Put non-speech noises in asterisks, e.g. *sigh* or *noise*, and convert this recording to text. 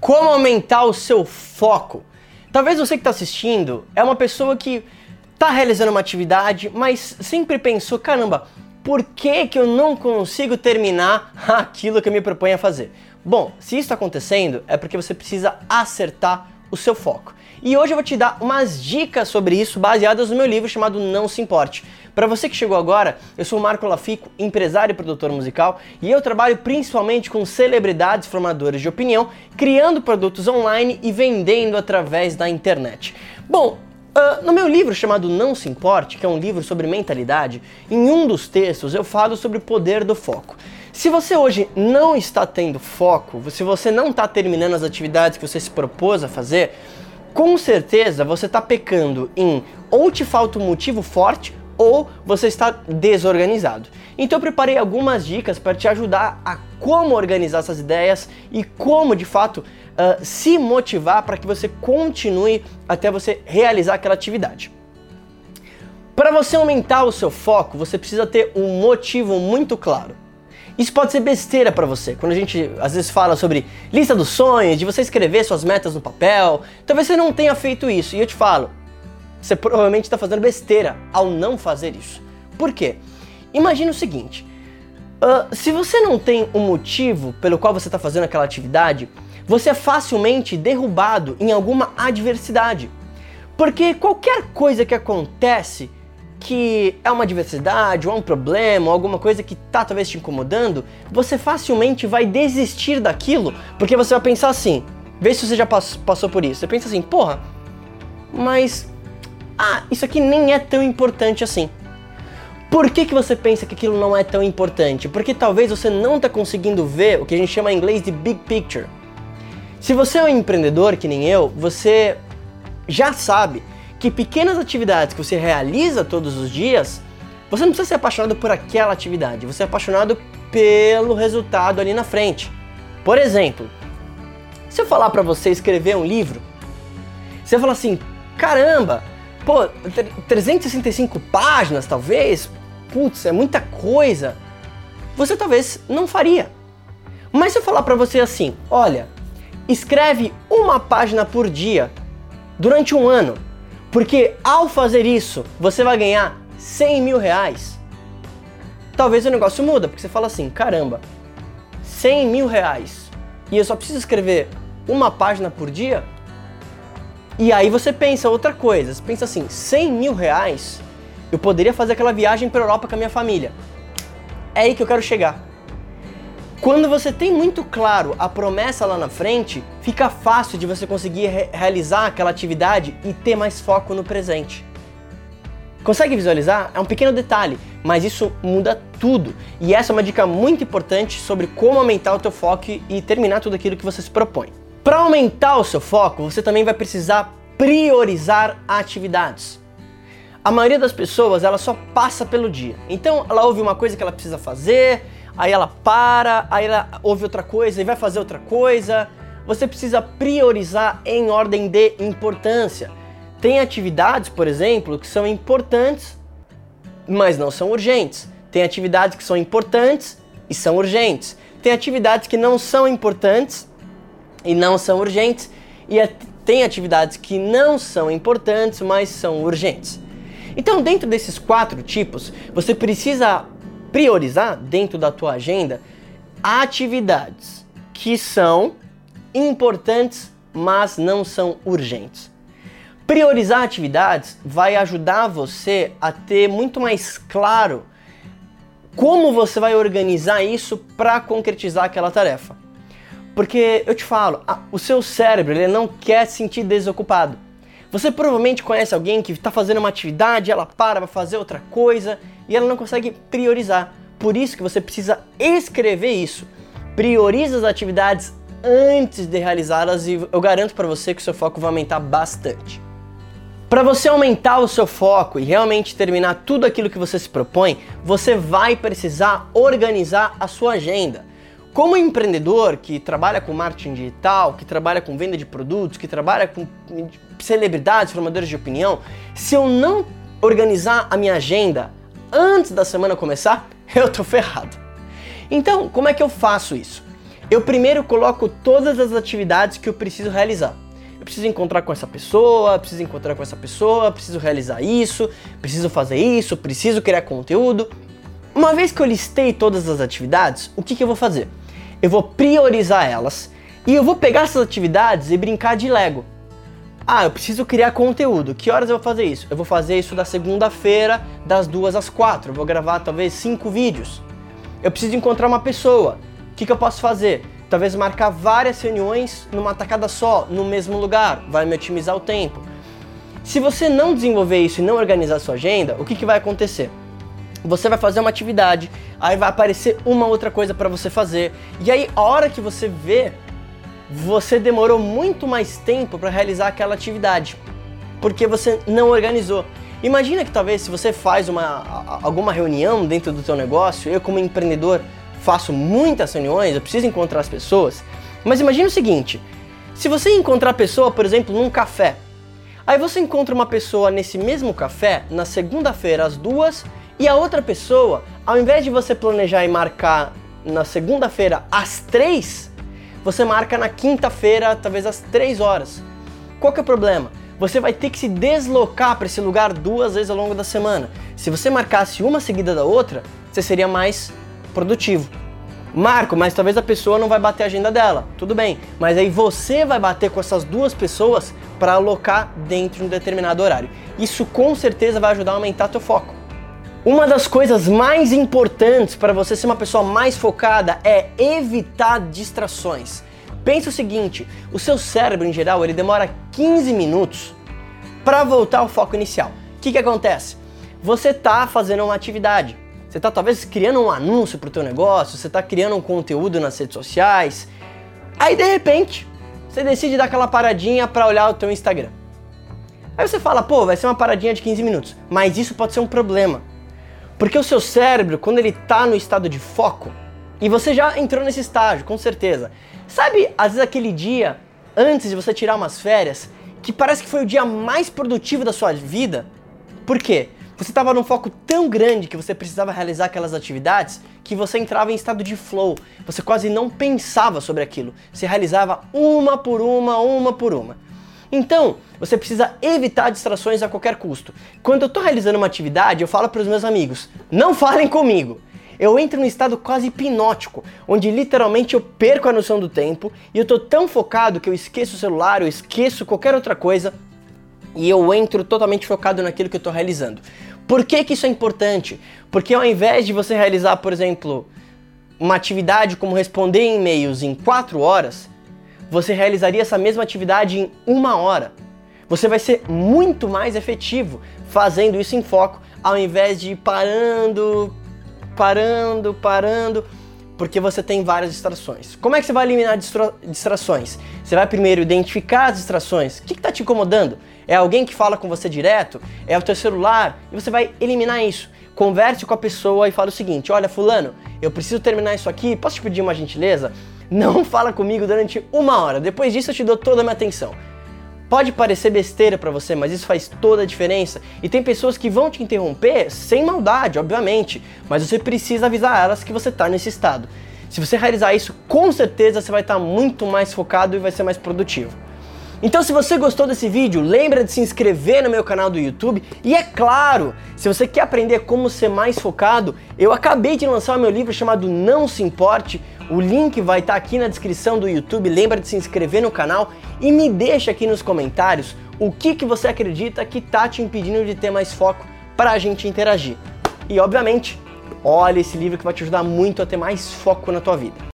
Como aumentar o seu foco? Talvez você que está assistindo é uma pessoa que está realizando uma atividade, mas sempre pensou: caramba, por que, que eu não consigo terminar *laughs* aquilo que eu me proponho a fazer? Bom, se isso está acontecendo, é porque você precisa acertar o seu foco. E hoje eu vou te dar umas dicas sobre isso baseadas no meu livro chamado Não Se Importe. Para você que chegou agora, eu sou o Marco Lafico, empresário e produtor musical, e eu trabalho principalmente com celebridades formadores de opinião, criando produtos online e vendendo através da internet. Bom, Uh, no meu livro chamado Não Se Importe, que é um livro sobre mentalidade, em um dos textos eu falo sobre o poder do foco. Se você hoje não está tendo foco, se você não está terminando as atividades que você se propôs a fazer, com certeza você está pecando em ou te falta um motivo forte ou você está desorganizado. Então eu preparei algumas dicas para te ajudar a como organizar essas ideias e como de fato uh, se motivar para que você continue até você realizar aquela atividade. Para você aumentar o seu foco, você precisa ter um motivo muito claro. Isso pode ser besteira para você. Quando a gente às vezes fala sobre lista dos sonhos, de você escrever suas metas no papel, talvez você não tenha feito isso. E eu te falo, você provavelmente está fazendo besteira ao não fazer isso. Por quê? Imagina o seguinte: uh, se você não tem um motivo pelo qual você está fazendo aquela atividade, você é facilmente derrubado em alguma adversidade. Porque qualquer coisa que acontece que é uma adversidade, ou é um problema, ou alguma coisa que tá talvez te incomodando, você facilmente vai desistir daquilo, porque você vai pensar assim, vê se você já passou por isso. Você pensa assim, porra, mas ah, isso aqui nem é tão importante assim. Por que, que você pensa que aquilo não é tão importante? Porque talvez você não está conseguindo ver o que a gente chama em inglês de big picture. Se você é um empreendedor que nem eu, você já sabe que pequenas atividades que você realiza todos os dias, você não precisa ser apaixonado por aquela atividade, você é apaixonado pelo resultado ali na frente. Por exemplo, se eu falar para você escrever um livro, você fala assim: caramba, pô, 365 páginas talvez, putz, é muita coisa. Você talvez não faria. Mas se eu falar para você assim: olha, escreve uma página por dia durante um ano porque ao fazer isso, você vai ganhar 100 mil reais. Talvez o negócio muda, porque você fala assim, caramba, 100 mil reais e eu só preciso escrever uma página por dia? E aí você pensa outra coisa, você pensa assim, 100 mil reais, eu poderia fazer aquela viagem para Europa com a minha família. É aí que eu quero chegar. Quando você tem muito claro a promessa lá na frente, fica fácil de você conseguir re realizar aquela atividade e ter mais foco no presente. Consegue visualizar? É um pequeno detalhe, mas isso muda tudo. E essa é uma dica muito importante sobre como aumentar o teu foco e terminar tudo aquilo que você se propõe. Para aumentar o seu foco, você também vai precisar priorizar atividades. A maioria das pessoas, ela só passa pelo dia. Então, ela ouve uma coisa que ela precisa fazer, aí ela para, aí ela ouve outra coisa e vai fazer outra coisa. Você precisa priorizar em ordem de importância. Tem atividades, por exemplo, que são importantes, mas não são urgentes. Tem atividades que são importantes e são urgentes. Tem atividades que não são importantes e não são urgentes. E tem atividades que não são importantes, mas são urgentes. Então, dentro desses quatro tipos, você precisa priorizar dentro da tua agenda atividades que são importantes, mas não são urgentes. Priorizar atividades vai ajudar você a ter muito mais claro como você vai organizar isso para concretizar aquela tarefa. Porque eu te falo, o seu cérebro ele não quer se sentir desocupado. Você provavelmente conhece alguém que está fazendo uma atividade, ela para para fazer outra coisa e ela não consegue priorizar. Por isso que você precisa escrever isso. Prioriza as atividades antes de realizá-las e eu garanto para você que o seu foco vai aumentar bastante. Para você aumentar o seu foco e realmente terminar tudo aquilo que você se propõe, você vai precisar organizar a sua agenda. Como empreendedor que trabalha com marketing digital, que trabalha com venda de produtos, que trabalha com celebridades, formadores de opinião, se eu não organizar a minha agenda antes da semana começar, *laughs* eu tô ferrado. Então, como é que eu faço isso? eu primeiro coloco todas as atividades que eu preciso realizar. Eu preciso encontrar com essa pessoa, preciso encontrar com essa pessoa, preciso realizar isso, preciso fazer isso, preciso criar conteúdo. Uma vez que eu listei todas as atividades, o que, que eu vou fazer? Eu vou priorizar elas e eu vou pegar essas atividades e brincar de Lego. Ah, eu preciso criar conteúdo. Que horas eu vou fazer isso? Eu vou fazer isso da segunda-feira, das duas às quatro. Eu vou gravar talvez cinco vídeos. Eu preciso encontrar uma pessoa. O que, que eu posso fazer? Talvez marcar várias reuniões numa tacada só, no mesmo lugar. Vai me otimizar o tempo. Se você não desenvolver isso e não organizar sua agenda, o que, que vai acontecer? Você vai fazer uma atividade, aí vai aparecer uma outra coisa para você fazer, e aí a hora que você vê, você demorou muito mais tempo para realizar aquela atividade, porque você não organizou. Imagina que talvez se você faz uma, alguma reunião dentro do teu negócio, eu como empreendedor faço muitas reuniões, eu preciso encontrar as pessoas, mas imagina o seguinte, se você encontrar a pessoa, por exemplo, num café, aí você encontra uma pessoa nesse mesmo café na segunda-feira às duas e a outra pessoa, ao invés de você planejar e marcar na segunda-feira às três, você marca na quinta-feira, talvez às 3 horas. Qual que é o problema? Você vai ter que se deslocar para esse lugar duas vezes ao longo da semana. Se você marcasse uma seguida da outra, você seria mais produtivo. Marco, mas talvez a pessoa não vai bater a agenda dela. Tudo bem, mas aí você vai bater com essas duas pessoas para alocar dentro de um determinado horário. Isso com certeza vai ajudar a aumentar teu foco. Uma das coisas mais importantes para você ser uma pessoa mais focada é evitar distrações. Pensa o seguinte, o seu cérebro em geral, ele demora 15 minutos para voltar ao foco inicial. O que, que acontece? Você está fazendo uma atividade, você está talvez criando um anúncio para o teu negócio, você está criando um conteúdo nas redes sociais, aí de repente você decide dar aquela paradinha para olhar o teu Instagram. Aí você fala, pô, vai ser uma paradinha de 15 minutos, mas isso pode ser um problema. Porque o seu cérebro, quando ele está no estado de foco, e você já entrou nesse estágio, com certeza. Sabe, às vezes aquele dia antes de você tirar umas férias, que parece que foi o dia mais produtivo da sua vida? Por quê? Você estava num foco tão grande que você precisava realizar aquelas atividades que você entrava em estado de flow. Você quase não pensava sobre aquilo. Você realizava uma por uma, uma por uma. Então, você precisa evitar distrações a qualquer custo. Quando eu estou realizando uma atividade, eu falo para os meus amigos: não falem comigo. Eu entro num estado quase hipnótico, onde literalmente eu perco a noção do tempo e eu estou tão focado que eu esqueço o celular, eu esqueço qualquer outra coisa e eu entro totalmente focado naquilo que eu estou realizando. Por que, que isso é importante? Porque ao invés de você realizar, por exemplo, uma atividade como responder e-mails em 4 horas, você realizaria essa mesma atividade em uma hora. Você vai ser muito mais efetivo fazendo isso em foco, ao invés de parando, parando, parando, porque você tem várias distrações. Como é que você vai eliminar distra distrações? Você vai primeiro identificar as distrações. O que está te incomodando? É alguém que fala com você direto? É o teu celular? E você vai eliminar isso. Converse com a pessoa e fala o seguinte: olha, fulano, eu preciso terminar isso aqui, posso te pedir uma gentileza? Não *laughs* fala comigo durante uma hora. Depois disso eu te dou toda a minha atenção. Pode parecer besteira para você, mas isso faz toda a diferença. E tem pessoas que vão te interromper sem maldade, obviamente, mas você precisa avisar elas que você está nesse estado. Se você realizar isso, com certeza você vai estar tá muito mais focado e vai ser mais produtivo. Então se você gostou desse vídeo, lembra de se inscrever no meu canal do YouTube e é claro, se você quer aprender como ser mais focado, eu acabei de lançar o meu livro chamado Não Se Importe, o link vai estar tá aqui na descrição do YouTube, lembra de se inscrever no canal e me deixa aqui nos comentários o que, que você acredita que tá te impedindo de ter mais foco para a gente interagir. E obviamente, olha esse livro que vai te ajudar muito a ter mais foco na tua vida.